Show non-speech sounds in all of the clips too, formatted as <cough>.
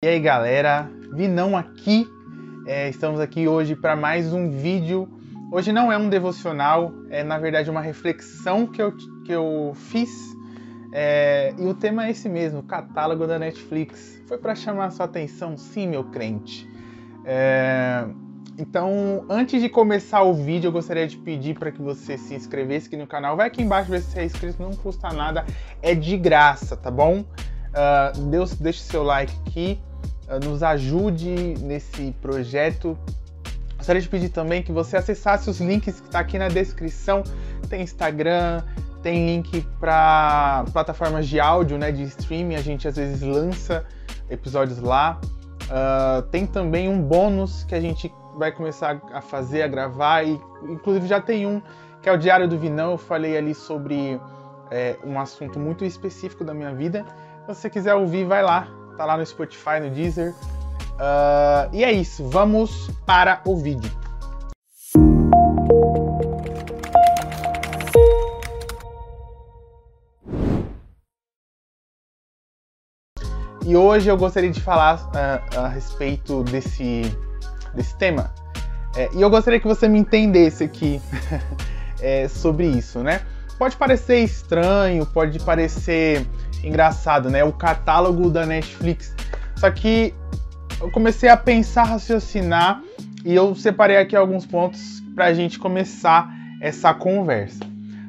E aí galera, Vinão aqui, é, estamos aqui hoje para mais um vídeo. Hoje não é um devocional, é na verdade uma reflexão que eu, que eu fiz é, e o tema é esse mesmo, catálogo da Netflix. Foi para chamar sua atenção, sim, meu crente. É, então, antes de começar o vídeo, eu gostaria de pedir para que você se inscrevesse aqui no canal. Vai aqui embaixo ver se você é inscrito, não custa nada, é de graça, tá bom? Uh, Deus, deixe seu like aqui, nos ajude nesse projeto. Gostaria de pedir também que você acessasse os links que está aqui na descrição. Tem Instagram, tem link para plataformas de áudio, né, de streaming. A gente às vezes lança episódios lá. Uh, tem também um bônus que a gente vai começar a fazer, a gravar. E inclusive já tem um que é o Diário do Vinão. Eu falei ali sobre é, um assunto muito específico da minha vida. Se você quiser ouvir, vai lá. Tá lá no Spotify, no Deezer. Uh, e é isso. Vamos para o vídeo. E hoje eu gostaria de falar uh, a respeito desse, desse tema. É, e eu gostaria que você me entendesse aqui <laughs> é, sobre isso, né? Pode parecer estranho, pode parecer engraçado, né? O catálogo da Netflix. Só que eu comecei a pensar, raciocinar e eu separei aqui alguns pontos para a gente começar essa conversa.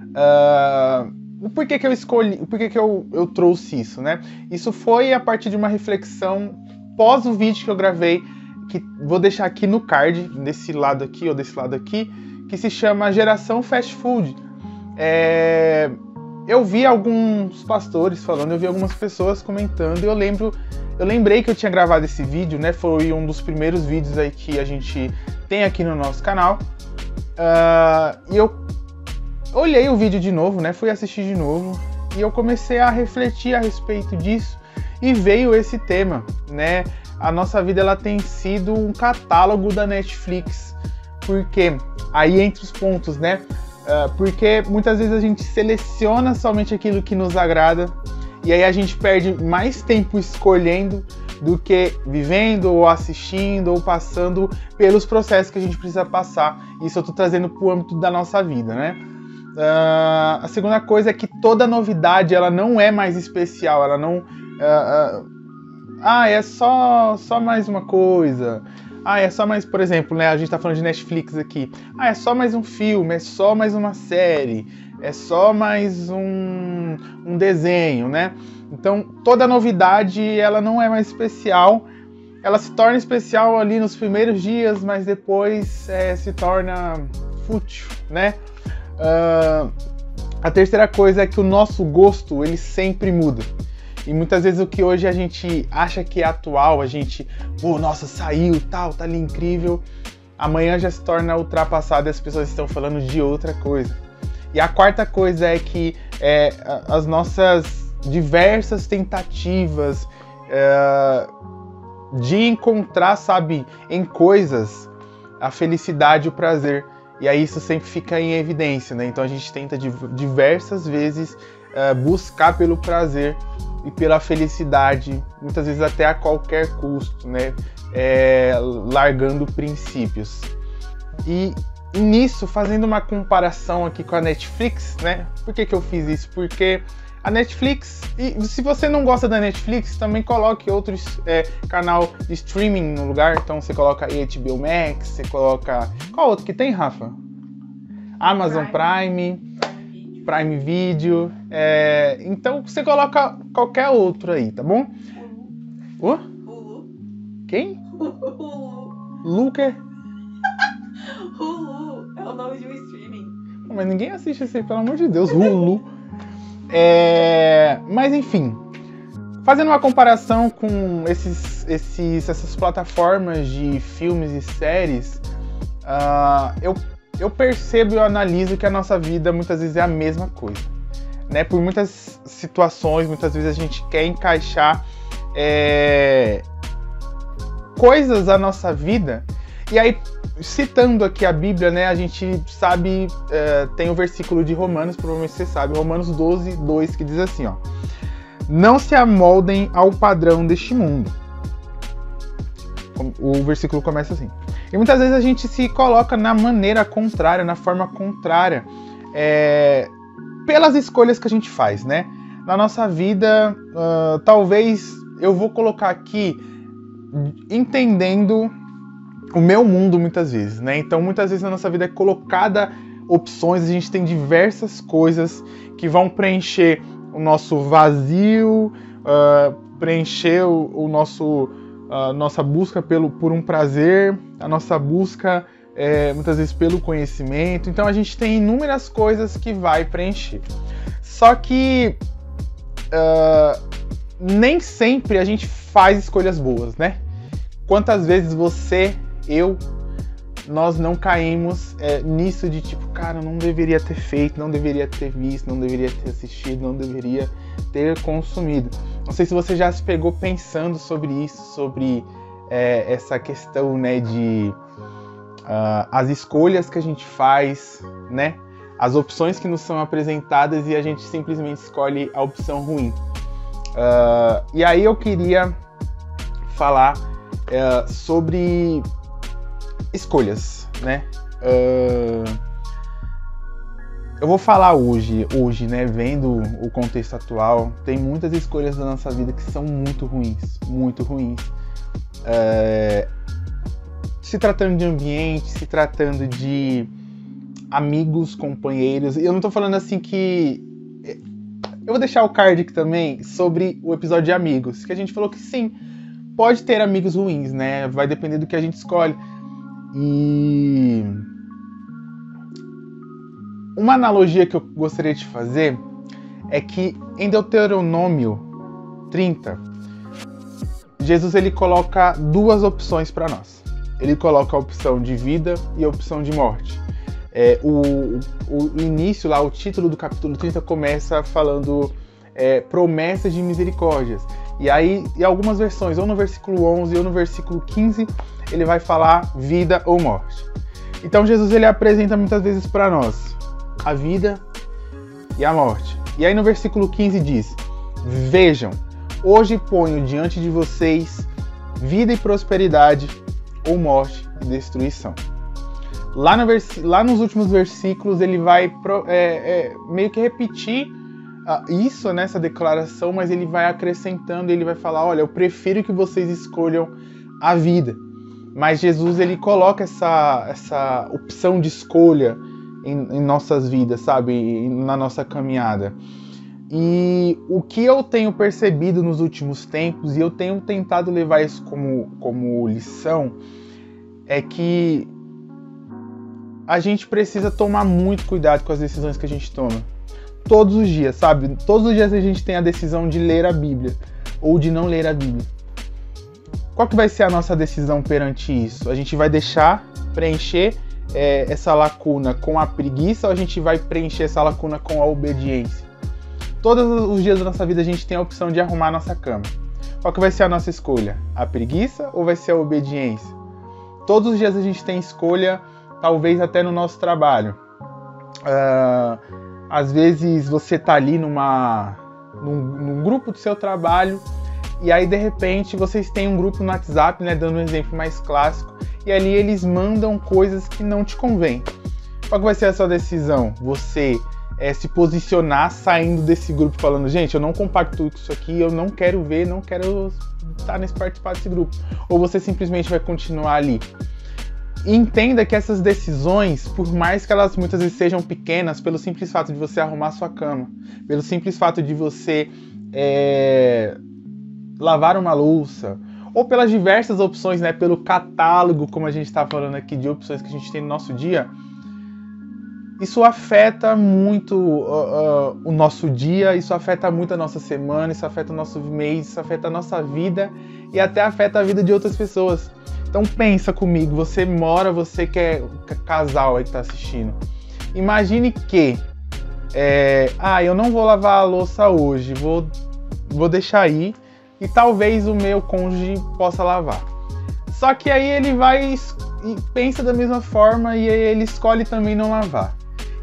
Uh, por que, que eu escolhi, por que, que eu, eu trouxe isso, né? Isso foi a partir de uma reflexão pós o vídeo que eu gravei, que vou deixar aqui no card, desse lado aqui ou desse lado aqui, que se chama Geração Fast Food. É, eu vi alguns pastores falando, eu vi algumas pessoas comentando, e eu lembro, eu lembrei que eu tinha gravado esse vídeo, né? Foi um dos primeiros vídeos aí que a gente tem aqui no nosso canal. Uh, e eu olhei o vídeo de novo, né? Fui assistir de novo e eu comecei a refletir a respeito disso e veio esse tema, né? A nossa vida ela tem sido um catálogo da Netflix, porque aí entre os pontos, né? Uh, porque muitas vezes a gente seleciona somente aquilo que nos agrada e aí a gente perde mais tempo escolhendo do que vivendo ou assistindo ou passando pelos processos que a gente precisa passar. Isso eu estou trazendo para o âmbito da nossa vida, né? Uh, a segunda coisa é que toda novidade ela não é mais especial, ela não. Uh, ah, é só, só mais uma coisa. Ah, é só mais, por exemplo, né? A gente tá falando de Netflix aqui. Ah, é só mais um filme, é só mais uma série, é só mais um, um desenho, né? Então, toda novidade, ela não é mais especial. Ela se torna especial ali nos primeiros dias, mas depois é, se torna fútil, né? Uh, a terceira coisa é que o nosso gosto, ele sempre muda. E muitas vezes o que hoje a gente acha que é atual, a gente, pô, nossa, saiu, tal, tá ali incrível. Amanhã já se torna ultrapassado e as pessoas estão falando de outra coisa. E a quarta coisa é que é, as nossas diversas tentativas é, de encontrar, sabe, em coisas a felicidade o prazer. E aí isso sempre fica em evidência, né? Então a gente tenta diversas vezes é, buscar pelo prazer e pela felicidade, muitas vezes até a qualquer custo, né? É, largando princípios. E, e, nisso, fazendo uma comparação aqui com a Netflix, né? Por que, que eu fiz isso? Porque a Netflix, e se você não gosta da Netflix, também coloque outros é, canal de streaming no lugar. Então você coloca HBO Max, você coloca. Qual outro que tem, Rafa? Amazon Prime. Prime Prime Video. É, então você coloca qualquer outro aí, tá bom? O? Hulu. Quem? Hulu. Luca? <laughs> Hulu é o nome de um streaming. Mas ninguém assiste esse, pelo amor de Deus, Hulu. <laughs> É, mas enfim, fazendo uma comparação com esses, esses, essas plataformas de filmes e séries, uh, eu eu percebo e eu analiso que a nossa vida muitas vezes é a mesma coisa. Né? Por muitas situações, muitas vezes a gente quer encaixar é, coisas da nossa vida. E aí, citando aqui a Bíblia, né, a gente sabe, é, tem o um versículo de Romanos, provavelmente você sabe, Romanos 12, 2, que diz assim, ó. Não se amoldem ao padrão deste mundo, O versículo começa assim. E muitas vezes a gente se coloca na maneira contrária, na forma contrária, é, pelas escolhas que a gente faz, né? Na nossa vida, uh, talvez eu vou colocar aqui entendendo o meu mundo muitas vezes, né? Então muitas vezes na nossa vida é colocada opções, a gente tem diversas coisas que vão preencher o nosso vazio, uh, preencher o, o nosso a nossa busca pelo, por um prazer, a nossa busca é, muitas vezes pelo conhecimento. Então a gente tem inúmeras coisas que vai preencher. Só que uh, nem sempre a gente faz escolhas boas, né? Quantas vezes você, eu, nós não caímos é, nisso de tipo, cara, não deveria ter feito, não deveria ter visto, não deveria ter assistido, não deveria ter consumido. Não sei se você já se pegou pensando sobre isso, sobre é, essa questão, né, de uh, as escolhas que a gente faz, né, as opções que nos são apresentadas e a gente simplesmente escolhe a opção ruim. Uh, e aí eu queria falar uh, sobre escolhas, né? Uh, eu vou falar hoje, hoje, né? Vendo o contexto atual, tem muitas escolhas da nossa vida que são muito ruins, muito ruins. Uh, se tratando de ambiente, se tratando de amigos, companheiros. Eu não tô falando assim que. Eu vou deixar o card aqui também sobre o episódio de amigos, que a gente falou que sim, pode ter amigos ruins, né? Vai depender do que a gente escolhe. E uma analogia que eu gostaria de fazer é que em Deuteronômio 30, Jesus ele coloca duas opções para nós. Ele coloca a opção de vida e a opção de morte. É, o, o, início lá, o título do capítulo 30 começa falando é, promessas de misericórdias. E aí, em algumas versões, ou no versículo 11 ou no versículo 15, ele vai falar vida ou morte. Então Jesus ele apresenta muitas vezes para nós a vida e a morte. E aí no versículo 15 diz: Vejam, hoje ponho diante de vocês vida e prosperidade ou morte e destruição. Lá, no lá nos últimos versículos ele vai é, é, meio que repetir isso nessa declaração, mas ele vai acrescentando, ele vai falar: olha, eu prefiro que vocês escolham a vida. Mas Jesus ele coloca essa, essa opção de escolha em, em nossas vidas, sabe? Na nossa caminhada. E o que eu tenho percebido nos últimos tempos, e eu tenho tentado levar isso como, como lição, é que a gente precisa tomar muito cuidado com as decisões que a gente toma. Todos os dias, sabe? Todos os dias a gente tem a decisão de ler a Bíblia ou de não ler a Bíblia. Qual que vai ser a nossa decisão perante isso? A gente vai deixar preencher é, essa lacuna com a preguiça ou a gente vai preencher essa lacuna com a obediência? Todos os dias da nossa vida a gente tem a opção de arrumar a nossa cama. Qual que vai ser a nossa escolha? A preguiça ou vai ser a obediência? Todos os dias a gente tem escolha, talvez até no nosso trabalho. Uh, às vezes você tá ali numa, num, num grupo do seu trabalho e aí, de repente, vocês têm um grupo no WhatsApp, né? Dando um exemplo mais clássico, e ali eles mandam coisas que não te convêm. Qual que vai ser a sua decisão? Você é, se posicionar saindo desse grupo falando, gente, eu não compacto com isso aqui, eu não quero ver, não quero estar nesse participar desse grupo. Ou você simplesmente vai continuar ali. E entenda que essas decisões, por mais que elas muitas vezes sejam pequenas, pelo simples fato de você arrumar sua cama, pelo simples fato de você é, lavar uma louça, ou pelas diversas opções, né, pelo catálogo, como a gente está falando aqui, de opções que a gente tem no nosso dia, isso afeta muito uh, uh, o nosso dia, isso afeta muito a nossa semana, isso afeta o nosso mês, isso afeta a nossa vida e até afeta a vida de outras pessoas. Então pensa comigo, você mora, você que é casal aí que está assistindo. Imagine que, é, ah, eu não vou lavar a louça hoje, vou, vou deixar aí e talvez o meu cônjuge possa lavar. Só que aí ele vai e pensa da mesma forma e ele escolhe também não lavar.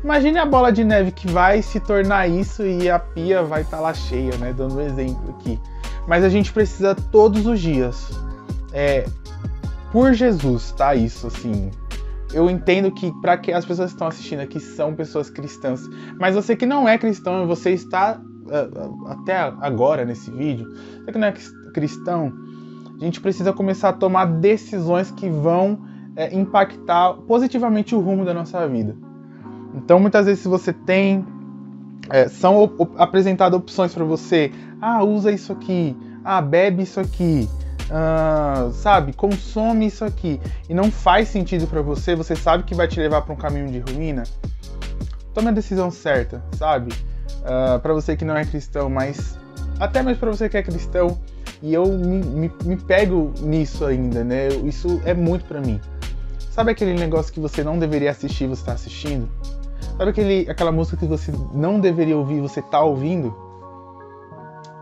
Imagine a bola de neve que vai se tornar isso e a pia vai estar tá lá cheia, né? Dando um exemplo aqui. Mas a gente precisa todos os dias é, por Jesus, tá? Isso, assim. Eu entendo que para que as pessoas que estão assistindo aqui são pessoas cristãs, mas você que não é cristão você está uh, até agora nesse vídeo, você que não é cristão, a gente precisa começar a tomar decisões que vão é, impactar positivamente o rumo da nossa vida. Então, muitas vezes, se você tem. É, são op apresentadas opções para você. Ah, usa isso aqui. Ah, bebe isso aqui. Uh, sabe, consome isso aqui e não faz sentido para você, você sabe que vai te levar para um caminho de ruína, tome a decisão certa, sabe? Uh, ah, para você que não é cristão, mas até mesmo para você que é cristão, e eu me, me, me pego nisso ainda, né? Isso é muito para mim. Sabe aquele negócio que você não deveria assistir você está assistindo? Sabe aquele, aquela música que você não deveria ouvir você está ouvindo?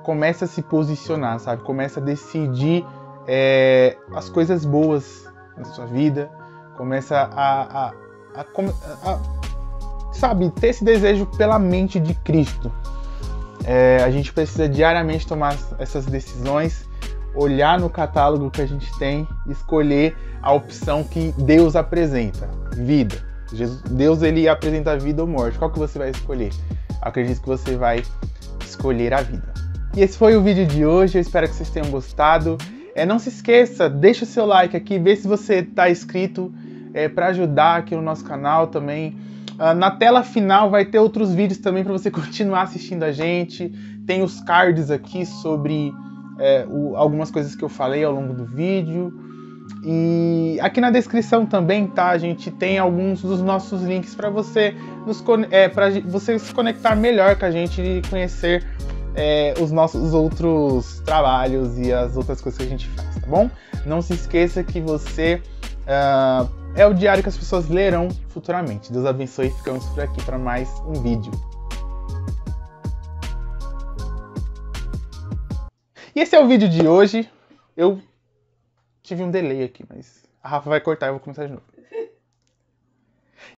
Começa a se posicionar, sabe? Começa a decidir é, as coisas boas na sua vida. Começa a, a, a, a, sabe, ter esse desejo pela mente de Cristo. É, a gente precisa diariamente tomar essas decisões, olhar no catálogo que a gente tem, escolher a opção que Deus apresenta, vida. Deus ele apresenta vida ou morte. Qual que você vai escolher? Acredito que você vai escolher a vida. E esse foi o vídeo de hoje. Eu espero que vocês tenham gostado. É, não se esqueça, deixa o seu like aqui, vê se você está inscrito é, para ajudar aqui no nosso canal também. Uh, na tela final vai ter outros vídeos também para você <laughs> continuar assistindo a gente. Tem os cards aqui sobre é, o, algumas coisas que eu falei ao longo do vídeo. E aqui na descrição também, tá? A gente tem alguns dos nossos links para você é, você se conectar melhor com a gente e conhecer é, os nossos outros trabalhos e as outras coisas que a gente faz, tá bom? Não se esqueça que você uh, é o diário que as pessoas lerão futuramente. Deus abençoe e ficamos por aqui para mais um vídeo. E esse é o vídeo de hoje. Eu tive um delay aqui, mas a Rafa vai cortar e eu vou começar de novo.